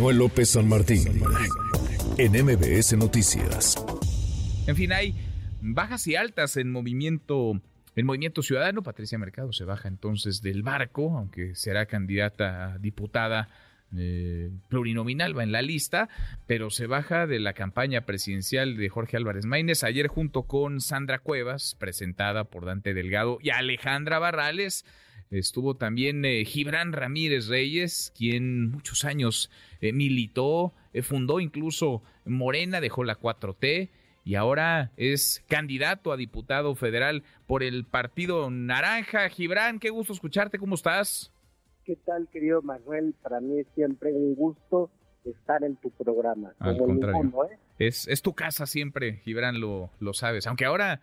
Manuel López San Martín en MBS Noticias. En fin, hay bajas y altas en movimiento en Movimiento Ciudadano. Patricia Mercado se baja entonces del barco, aunque será candidata a diputada eh, plurinominal, va en la lista, pero se baja de la campaña presidencial de Jorge Álvarez Maínez ayer junto con Sandra Cuevas, presentada por Dante Delgado y Alejandra Barrales. Estuvo también eh, Gibran Ramírez Reyes, quien muchos años eh, militó, fundó incluso Morena, dejó la 4T y ahora es candidato a diputado federal por el Partido Naranja. Gibran, qué gusto escucharte, ¿cómo estás? ¿Qué tal, querido Manuel? Para mí es siempre un gusto estar en tu programa. Al contrario. ¿eh? es, es tu casa siempre, Gibran, lo, lo sabes. Aunque ahora,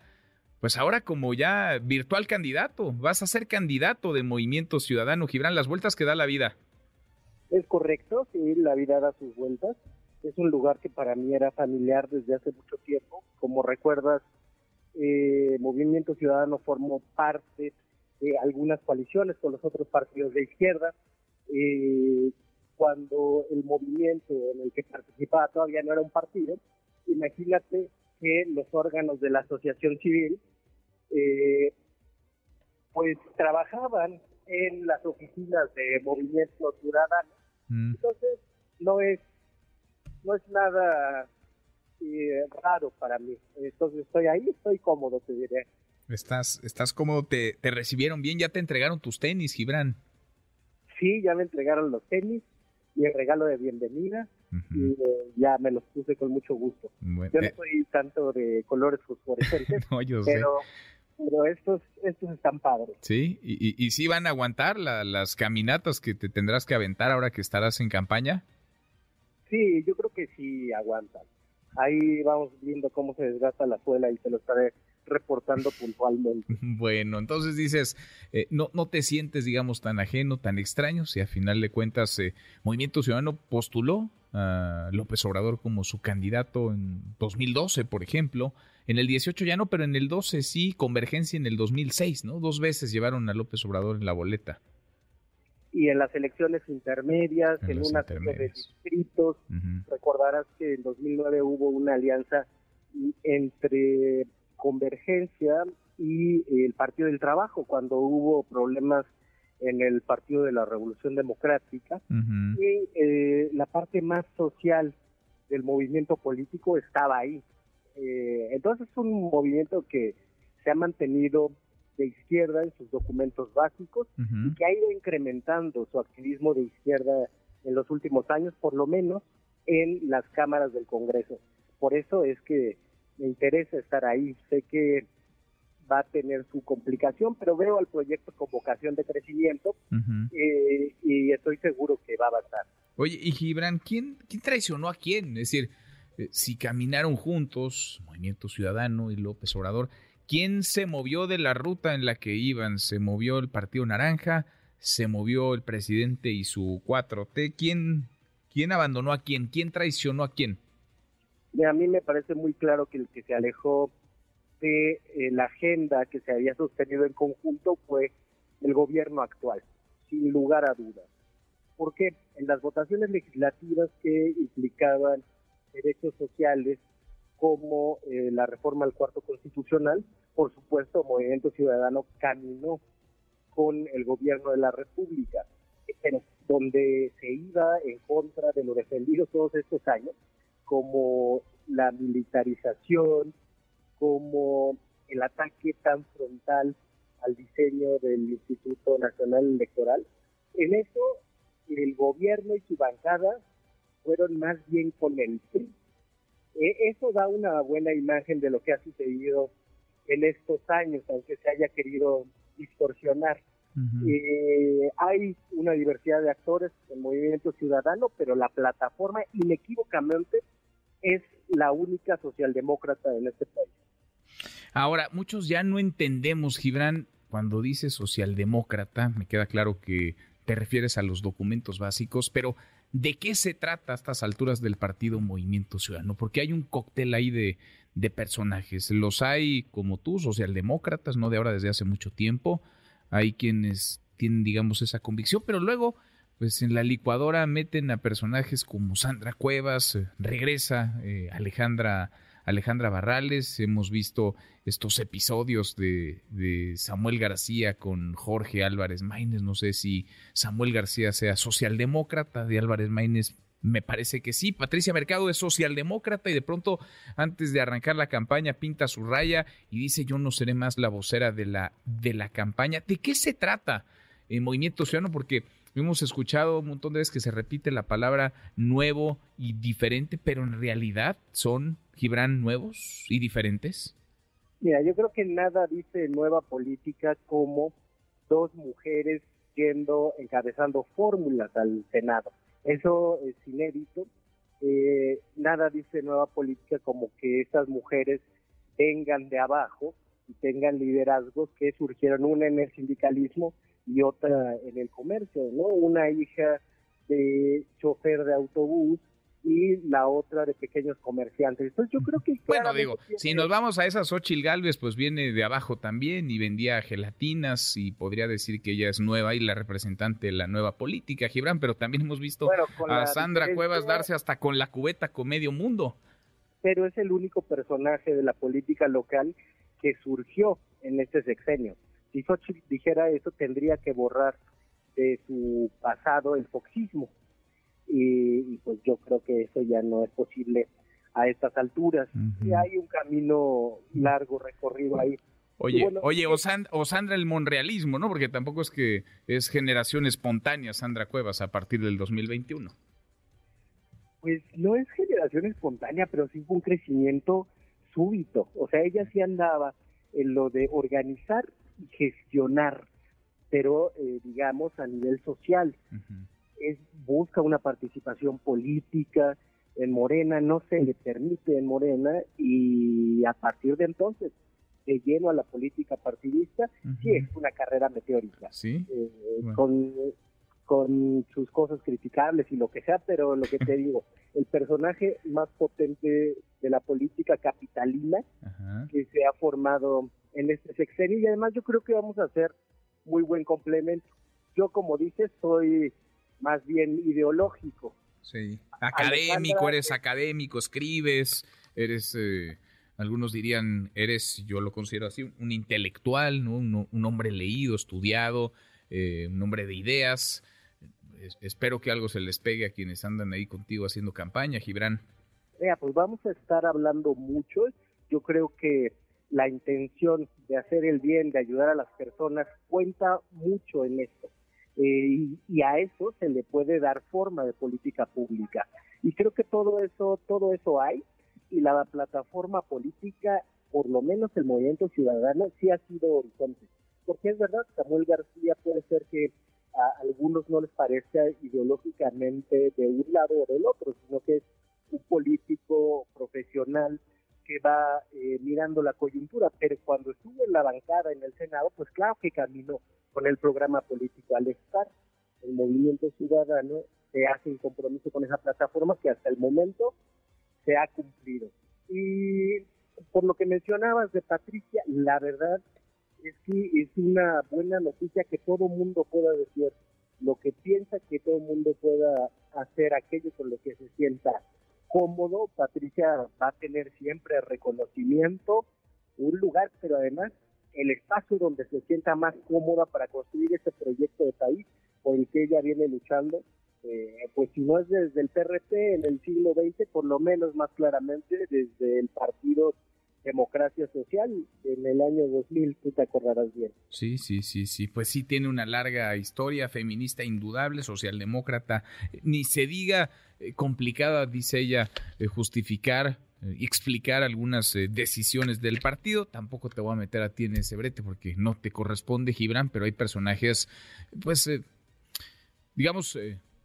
pues ahora como ya virtual candidato, vas a ser candidato de Movimiento Ciudadano, Gibran, las vueltas que da la vida. Es correcto, sí, la vida da sus vueltas es un lugar que para mí era familiar desde hace mucho tiempo. Como recuerdas, eh, Movimiento Ciudadano formó parte de algunas coaliciones con los otros partidos de izquierda. Eh, cuando el movimiento en el que participaba todavía no era un partido, imagínate que los órganos de la asociación civil eh, pues trabajaban en las oficinas de Movimiento Ciudadano. Mm. Entonces, no es no es nada eh, raro para mí. Entonces estoy ahí, estoy cómodo, te diré. Estás, estás cómodo, te, te recibieron bien, ya te entregaron tus tenis, Gibran. Sí, ya me entregaron los tenis y el regalo de bienvenida y eh, ya me los puse con mucho gusto. yo no eh, soy tanto de colores fosforescentes, pero, pero estos, estos están padres. Sí, y, y, y sí van a aguantar las caminatas que te tendrás que aventar ahora que estarás en campaña. Sí, yo creo que sí aguantan. Ahí vamos viendo cómo se desgasta la suela y te lo estaré reportando puntualmente. Bueno, entonces dices, eh, no, no te sientes, digamos, tan ajeno, tan extraño, si a final de cuentas eh, Movimiento Ciudadano postuló a López Obrador como su candidato en 2012, por ejemplo, en el 18 ya no, pero en el 12 sí, Convergencia en el 2006, ¿no? Dos veces llevaron a López Obrador en la boleta y en las elecciones intermedias, en, una serie de distritos. Recordarás que en 2009 hubo una alianza entre Convergencia y el Partido del Trabajo, cuando hubo problemas en el Partido de la Revolución Democrática. Y eh, la parte más social del movimiento político estaba ahí. Eh, entonces es un movimiento que se ha mantenido de izquierda en sus documentos básicos y que ha ido incrementando su activismo de izquierda en los últimos años, por lo menos en las cámaras del Congreso. Por eso es que me interesa estar ahí. Sé que va a tener su complicación, pero veo al proyecto con vocación de crecimiento eh, y estoy seguro que va a avanzar. Oye, y Gibran, ¿quién, quién traicionó a quién? Es decir, eh, si caminaron juntos, Movimiento Ciudadano y López Obrador, ¿Quién se movió de la ruta en la que iban? ¿Se movió el Partido Naranja? ¿Se movió el presidente y su 4T? ¿Quién, quién abandonó a quién? ¿Quién traicionó a quién? A mí me parece muy claro que el que se alejó de eh, la agenda que se había sostenido en conjunto fue el gobierno actual, sin lugar a dudas. Porque en las votaciones legislativas que implicaban derechos sociales como eh, la reforma al cuarto constitucional, por supuesto, Movimiento Ciudadano caminó con el gobierno de la República, pero donde se iba en contra de lo defendido todos estos años, como la militarización, como el ataque tan frontal al diseño del Instituto Nacional Electoral. En eso, el gobierno y su bancada fueron más bien con el PRI e, eso da una buena imagen de lo que ha sucedido en estos años, aunque se haya querido distorsionar. Eh, hay una diversidad de actores en Movimiento Ciudadano, pero la plataforma inequívocamente es la única socialdemócrata en este país. Ahora, muchos ya no entendemos, Gibran, cuando dice socialdemócrata, me queda claro que te refieres a los documentos básicos, pero ¿De qué se trata a estas alturas del partido Movimiento Ciudadano? Porque hay un cóctel ahí de, de personajes. Los hay como tú, socialdemócratas, no de ahora, desde hace mucho tiempo. Hay quienes tienen, digamos, esa convicción, pero luego pues en la licuadora meten a personajes como Sandra Cuevas, eh, regresa eh, Alejandra Alejandra Barrales, hemos visto estos episodios de, de, Samuel García con Jorge Álvarez Maínez, no sé si Samuel García sea socialdemócrata, de Álvarez Maínez me parece que sí. Patricia Mercado es socialdemócrata y de pronto, antes de arrancar la campaña, pinta su raya y dice yo no seré más la vocera de la, de la campaña. ¿De qué se trata en Movimiento Ciudadano? Porque hemos escuchado un montón de veces que se repite la palabra nuevo y diferente, pero en realidad son, Gibran, nuevos y diferentes. Mira, yo creo que nada dice nueva política como dos mujeres yendo, encabezando fórmulas al Senado eso es inédito. Eh, nada dice nueva política como que estas mujeres vengan de abajo y tengan liderazgos que surgieron una en el sindicalismo y otra en el comercio, ¿no? Una hija de chofer de autobús y la otra de pequeños comerciantes. Entonces yo creo que... Bueno, digo, si nos vamos a esas Ochil Galvez, pues viene de abajo también y vendía gelatinas y podría decir que ella es nueva y la representante de la nueva política, Gibran, pero también hemos visto a Sandra Cuevas darse hasta con la cubeta con medio mundo. Pero es el único personaje de la política local que surgió en este sexenio. Si Xochitl dijera eso, tendría que borrar de su pasado el foxismo y, pues yo creo que eso ya no es posible a estas alturas. Y hay un camino largo recorrido ahí. Oye, oye, o, Sandra el monrealismo, ¿no? Porque tampoco es que es generación espontánea Sandra Cuevas a partir del 2021. Pues no es generación espontánea, pero sí fue un crecimiento súbito. O sea, ella sí andaba en lo de organizar y gestionar, pero eh, digamos a nivel social. Es, busca una participación política en Morena, no se le permite en Morena y a partir de entonces de lleno a la política partidista, sí es una carrera meteórica, ¿Sí? Eh, con, con sus cosas criticables y lo que sea, pero lo que te digo, el personaje más potente de la política capitalina que se ha formado en este sexenio y además yo creo que vamos a hacer muy buen complemento. Yo, como dices, soy más bien ideológico. Sí, académico, eres académico, escribes, eres, eh, algunos dirían, eres, yo lo considero así, un intelectual, ¿no? un, hombre leído, estudiado, eh, un hombre de ideas. Espero que algo se les pegue a quienes andan ahí contigo haciendo campaña, Gibran. Mira, pues vamos a estar hablando mucho. Yo creo que la intención de hacer el bien, de ayudar a las personas, cuenta mucho en esto. Eh, y, a eso se le puede dar forma de política pública. Y creo que todo eso, todo eso hay, y la plataforma política, por lo menos el movimiento ciudadano, sí ha sido horizonte. Porque es verdad, Samuel García puede ser que a algunos no les parezca ideológicamente de un lado o del otro, sino que es un político profesional que va eh, mirando la coyuntura, pero cuando estuvo en la bancada en el Senado, pues claro que caminó con el programa político. Al estar el movimiento ciudadano, se hace un compromiso con esa plataforma que hasta el momento se ha cumplido. Y por lo que mencionabas de Patricia, la verdad es que es una buena noticia que todo mundo pueda decir lo que piensa, que todo mundo pueda hacer aquello con lo que se sienta cómodo. Patricia va a tener siempre reconocimiento, un lugar, pero además el espacio donde se sienta más cómoda para construir ese proyecto de país por el que ella viene luchando, eh, pues si no es desde el PRP en el siglo XX, por lo menos más claramente desde el Partido Democracia Social en el año 2000, tú te acordarás bien. Sí, sí, sí, sí, pues sí tiene una larga historia feminista indudable, socialdemócrata, ni se diga eh, complicada, dice ella, eh, justificar eh, explicar algunas eh, decisiones del partido. Tampoco te voy a meter a ti en ese brete porque no te corresponde, Gibran, pero hay personajes, pues, eh, digamos,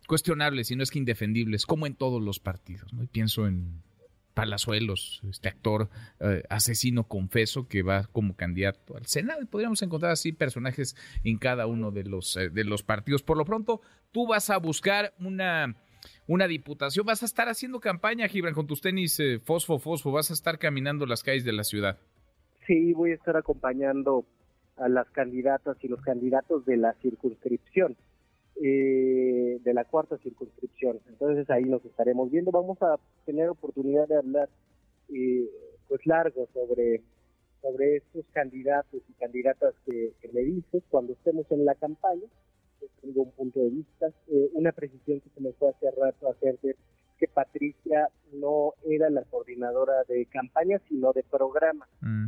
cuestionables, y no es que indefendibles, como en todos los partidos. ¿no? pienso en Palazuelos, este actor asesino confeso que va como candidato al Senado. Podríamos encontrar así personajes en cada uno de los, de los partidos. Por lo pronto, tú vas a buscar una una diputación. Vas a estar haciendo campaña, Gibran, con tus tenis eh, fosfo, fosfo. Vas a estar caminando las calles de la ciudad. Sí, voy a estar acompañando a las candidatas y los candidatos de la circunscripción. Eh, de la cuarta circunscripción. Entonces ahí nos estaremos viendo. Vamos a tener oportunidad de hablar eh, pues largo sobre sobre estos candidatos y candidatas que, me dices cuando estemos en la campaña. tengo un punto de vista. Eh, una precisión que se me fue hace rato hacer que Patricia no era la coordinadora de campaña, sino de programa. Mm.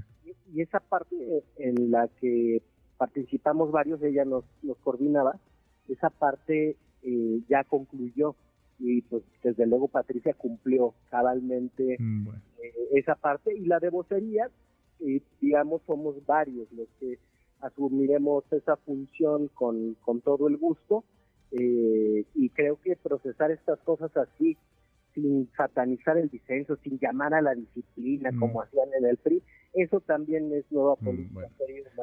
Y, esa parte en la que participamos varios, ella nos, nos coordinaba, esa parte eh, ya concluyó y pues desde luego Patricia cumplió cabalmente mm, eh, esa parte y la de vocería, y digamos, somos varios los que asumiremos esa función con, con todo el gusto eh, y creo que procesar estas cosas así sin satanizar el disenso, sin llamar a la disciplina mm. como hacían en el PRI, eso también es nueva mm, política.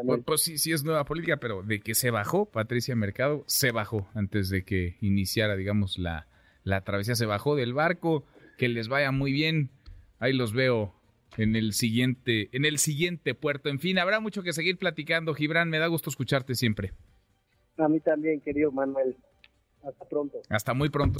Pues, pues, sí, sí es nueva política, pero de que se bajó, Patricia Mercado se bajó antes de que iniciara, digamos, la, la travesía, se bajó del barco, que les vaya muy bien, ahí los veo en el siguiente, en el siguiente puerto. En fin, habrá mucho que seguir platicando, Gibran, me da gusto escucharte siempre. A mí también, querido Manuel. Hasta pronto. Hasta muy pronto.